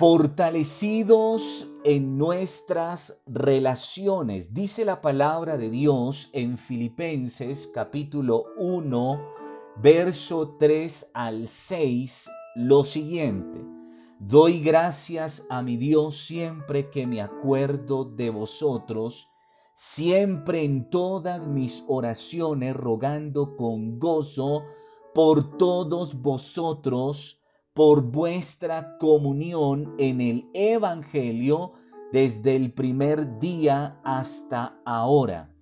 fortalecidos en nuestras relaciones. Dice la palabra de Dios en Filipenses capítulo 1, verso 3 al 6, lo siguiente. Doy gracias a mi Dios siempre que me acuerdo de vosotros, siempre en todas mis oraciones rogando con gozo por todos vosotros, por vuestra comunión en el Evangelio desde el primer día hasta ahora,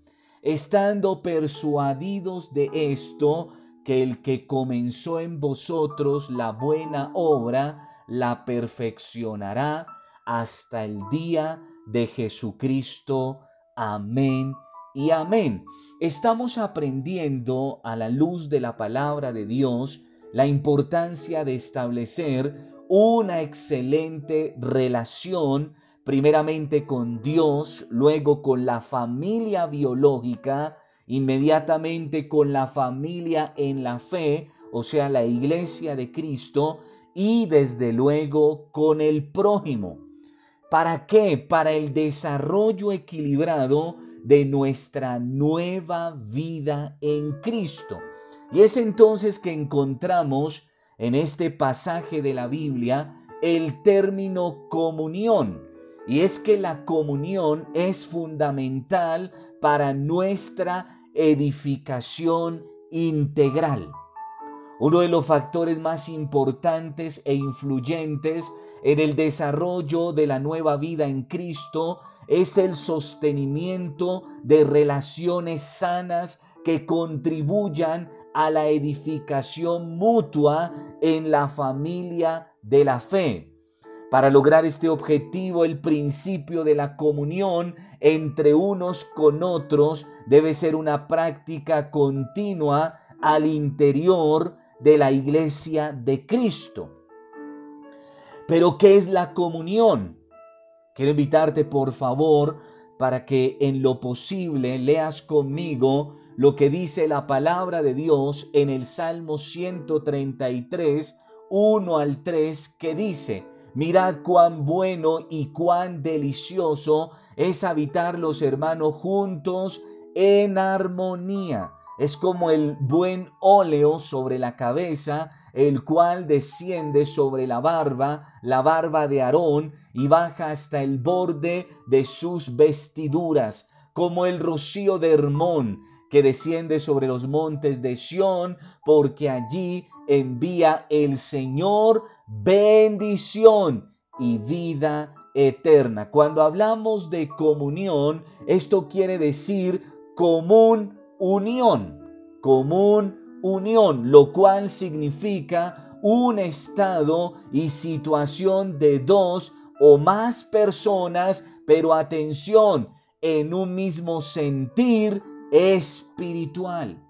estando persuadidos de esto, que el que comenzó en vosotros la buena obra, la perfeccionará hasta el día de Jesucristo. Amén y amén. Estamos aprendiendo a la luz de la palabra de Dios la importancia de establecer una excelente relación, primeramente con Dios, luego con la familia biológica, inmediatamente con la familia en la fe, o sea, la iglesia de Cristo, y desde luego con el prójimo. ¿Para qué? Para el desarrollo equilibrado de nuestra nueva vida en Cristo. Y es entonces que encontramos en este pasaje de la Biblia el término comunión. Y es que la comunión es fundamental para nuestra edificación integral. Uno de los factores más importantes e influyentes en el desarrollo de la nueva vida en Cristo es el sostenimiento de relaciones sanas que contribuyan a la edificación mutua en la familia de la fe. Para lograr este objetivo, el principio de la comunión entre unos con otros debe ser una práctica continua al interior de la iglesia de Cristo. Pero, ¿qué es la comunión? Quiero invitarte, por favor, para que en lo posible leas conmigo lo que dice la palabra de Dios en el Salmo 133, 1 al 3, que dice, mirad cuán bueno y cuán delicioso es habitar los hermanos juntos en armonía. Es como el buen óleo sobre la cabeza, el cual desciende sobre la barba, la barba de Aarón, y baja hasta el borde de sus vestiduras, como el rocío de Hermón, que desciende sobre los montes de Sión, porque allí envía el Señor bendición y vida eterna. Cuando hablamos de comunión, esto quiere decir común unión, común unión, lo cual significa un estado y situación de dos o más personas, pero atención, en un mismo sentir, espiritual.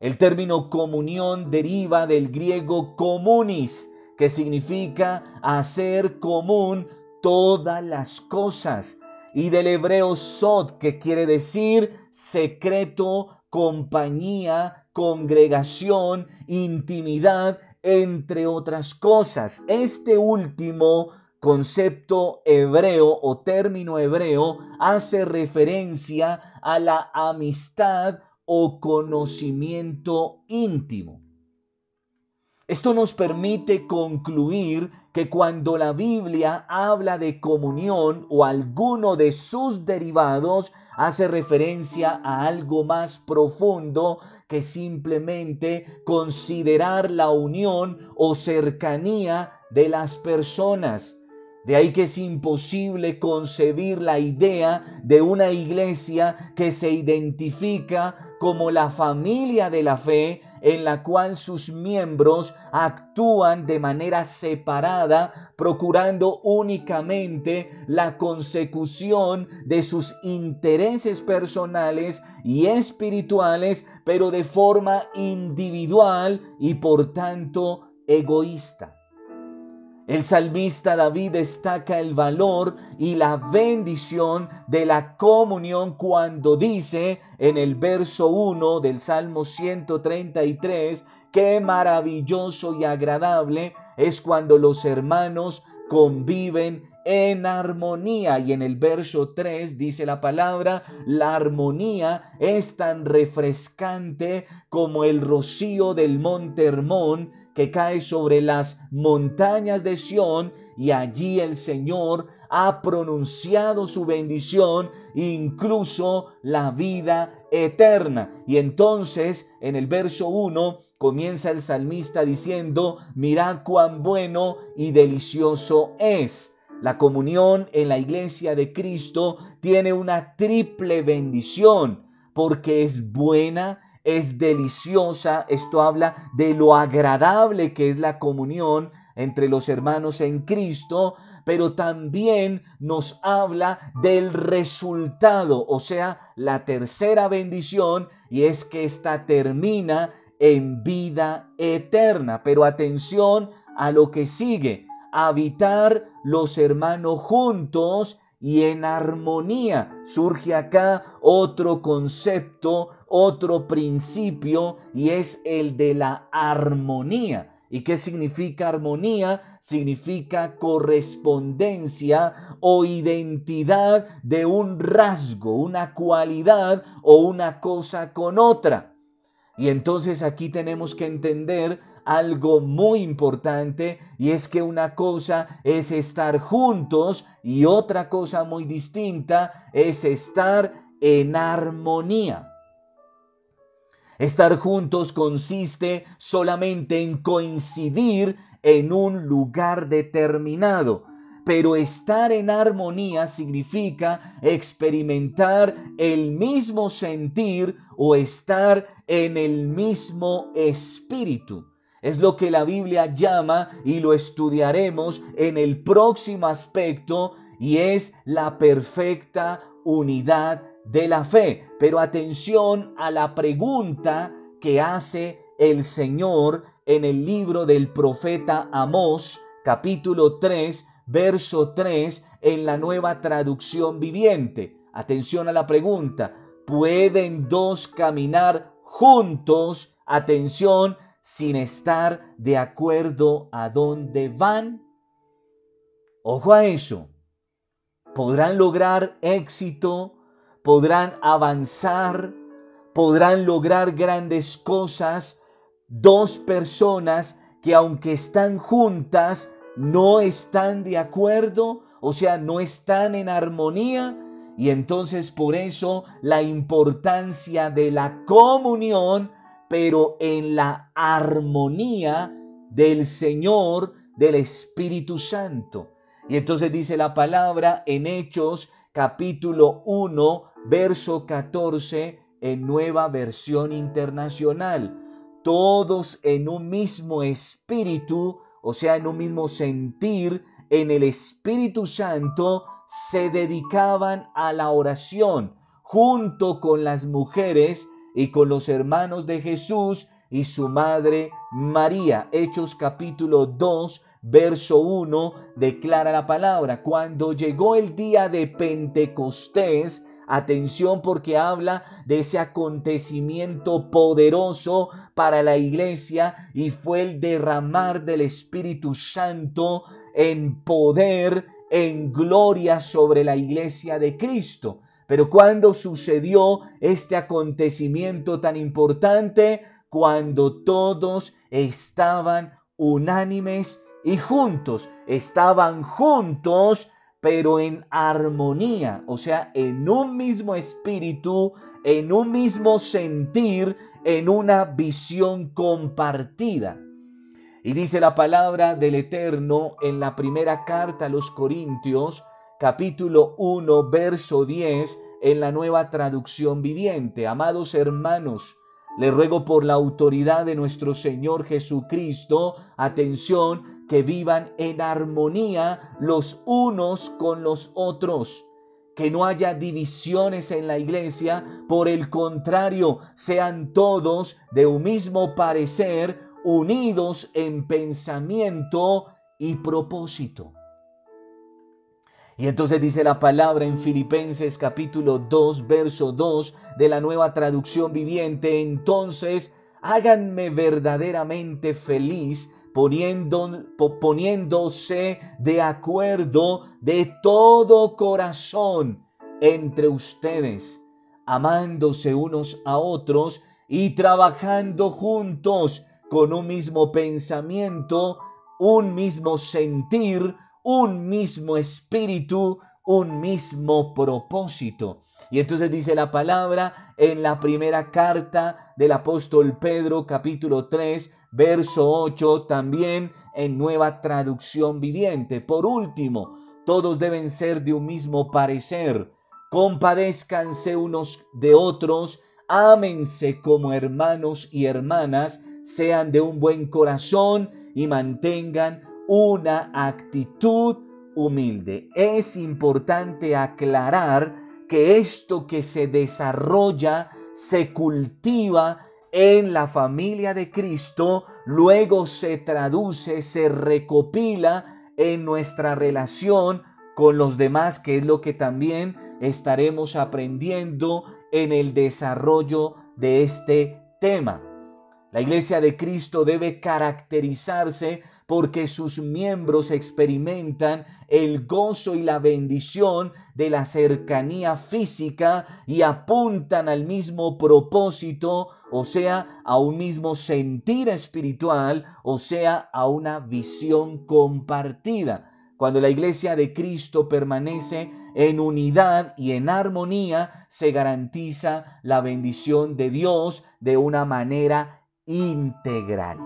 El término comunión deriva del griego comunis, que significa hacer común todas las cosas, y del hebreo sod, que quiere decir secreto, compañía, congregación, intimidad, entre otras cosas. Este último concepto hebreo o término hebreo hace referencia a la amistad o conocimiento íntimo. Esto nos permite concluir que cuando la Biblia habla de comunión o alguno de sus derivados, hace referencia a algo más profundo que simplemente considerar la unión o cercanía de las personas. De ahí que es imposible concebir la idea de una iglesia que se identifica como la familia de la fe en la cual sus miembros actúan de manera separada, procurando únicamente la consecución de sus intereses personales y espirituales, pero de forma individual y por tanto egoísta. El salmista David destaca el valor y la bendición de la comunión cuando dice en el verso 1 del Salmo 133, qué maravilloso y agradable es cuando los hermanos conviven en armonía. Y en el verso 3 dice la palabra, la armonía es tan refrescante como el rocío del monte Hermón que cae sobre las montañas de Sión y allí el Señor ha pronunciado su bendición, incluso la vida eterna. Y entonces en el verso 1 comienza el salmista diciendo, mirad cuán bueno y delicioso es. La comunión en la iglesia de Cristo tiene una triple bendición porque es buena, es deliciosa. Esto habla de lo agradable que es la comunión entre los hermanos en Cristo, pero también nos habla del resultado, o sea, la tercera bendición, y es que esta termina en vida eterna. Pero atención a lo que sigue, habitar los hermanos juntos y en armonía. Surge acá otro concepto, otro principio, y es el de la armonía. ¿Y qué significa armonía? Significa correspondencia o identidad de un rasgo, una cualidad o una cosa con otra. Y entonces aquí tenemos que entender algo muy importante y es que una cosa es estar juntos y otra cosa muy distinta es estar en armonía. Estar juntos consiste solamente en coincidir en un lugar determinado, pero estar en armonía significa experimentar el mismo sentir o estar en el mismo espíritu. Es lo que la Biblia llama y lo estudiaremos en el próximo aspecto y es la perfecta unidad de la fe. Pero atención a la pregunta que hace el Señor en el libro del profeta Amós, capítulo 3, verso 3, en la nueva traducción viviente. Atención a la pregunta. ¿Pueden dos caminar juntos? Atención, sin estar de acuerdo a dónde van. Ojo a eso. ¿Podrán lograr éxito podrán avanzar, podrán lograr grandes cosas, dos personas que aunque están juntas, no están de acuerdo, o sea, no están en armonía. Y entonces por eso la importancia de la comunión, pero en la armonía del Señor, del Espíritu Santo. Y entonces dice la palabra en Hechos capítulo 1, verso 14 en nueva versión internacional. Todos en un mismo espíritu, o sea, en un mismo sentir, en el Espíritu Santo, se dedicaban a la oración junto con las mujeres y con los hermanos de Jesús y su madre María. Hechos capítulo 2, verso 1 declara la palabra. Cuando llegó el día de Pentecostés, Atención porque habla de ese acontecimiento poderoso para la iglesia y fue el derramar del Espíritu Santo en poder, en gloria sobre la iglesia de Cristo. Pero cuando sucedió este acontecimiento tan importante, cuando todos estaban unánimes y juntos, estaban juntos pero en armonía, o sea, en un mismo espíritu, en un mismo sentir, en una visión compartida. Y dice la palabra del Eterno en la primera carta a los Corintios, capítulo 1, verso 10, en la nueva traducción viviente. Amados hermanos, le ruego por la autoridad de nuestro Señor Jesucristo, atención, que vivan en armonía los unos con los otros. Que no haya divisiones en la iglesia, por el contrario, sean todos de un mismo parecer, unidos en pensamiento y propósito. Y entonces dice la palabra en Filipenses capítulo 2, verso 2 de la nueva traducción viviente, entonces háganme verdaderamente feliz poniendo, poniéndose de acuerdo de todo corazón entre ustedes, amándose unos a otros y trabajando juntos con un mismo pensamiento, un mismo sentir, un mismo espíritu, un mismo propósito. Y entonces dice la palabra en la primera carta del apóstol Pedro capítulo 3 verso 8 también en nueva traducción viviente. Por último, todos deben ser de un mismo parecer, compadézcanse unos de otros, ámense como hermanos y hermanas, sean de un buen corazón y mantengan una actitud humilde. Es importante aclarar que esto que se desarrolla, se cultiva en la familia de Cristo, luego se traduce, se recopila en nuestra relación con los demás, que es lo que también estaremos aprendiendo en el desarrollo de este tema. La iglesia de Cristo debe caracterizarse porque sus miembros experimentan el gozo y la bendición de la cercanía física y apuntan al mismo propósito, o sea, a un mismo sentir espiritual, o sea, a una visión compartida. Cuando la iglesia de Cristo permanece en unidad y en armonía, se garantiza la bendición de Dios de una manera integral.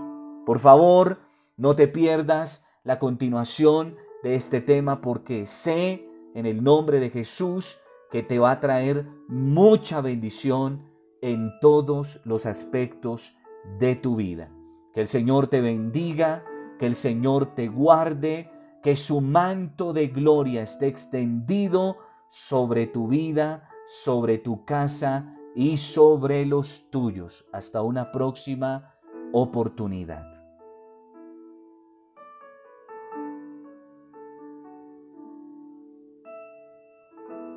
Por favor, no te pierdas la continuación de este tema porque sé en el nombre de Jesús que te va a traer mucha bendición en todos los aspectos de tu vida. Que el Señor te bendiga, que el Señor te guarde, que su manto de gloria esté extendido sobre tu vida, sobre tu casa y sobre los tuyos. Hasta una próxima oportunidad.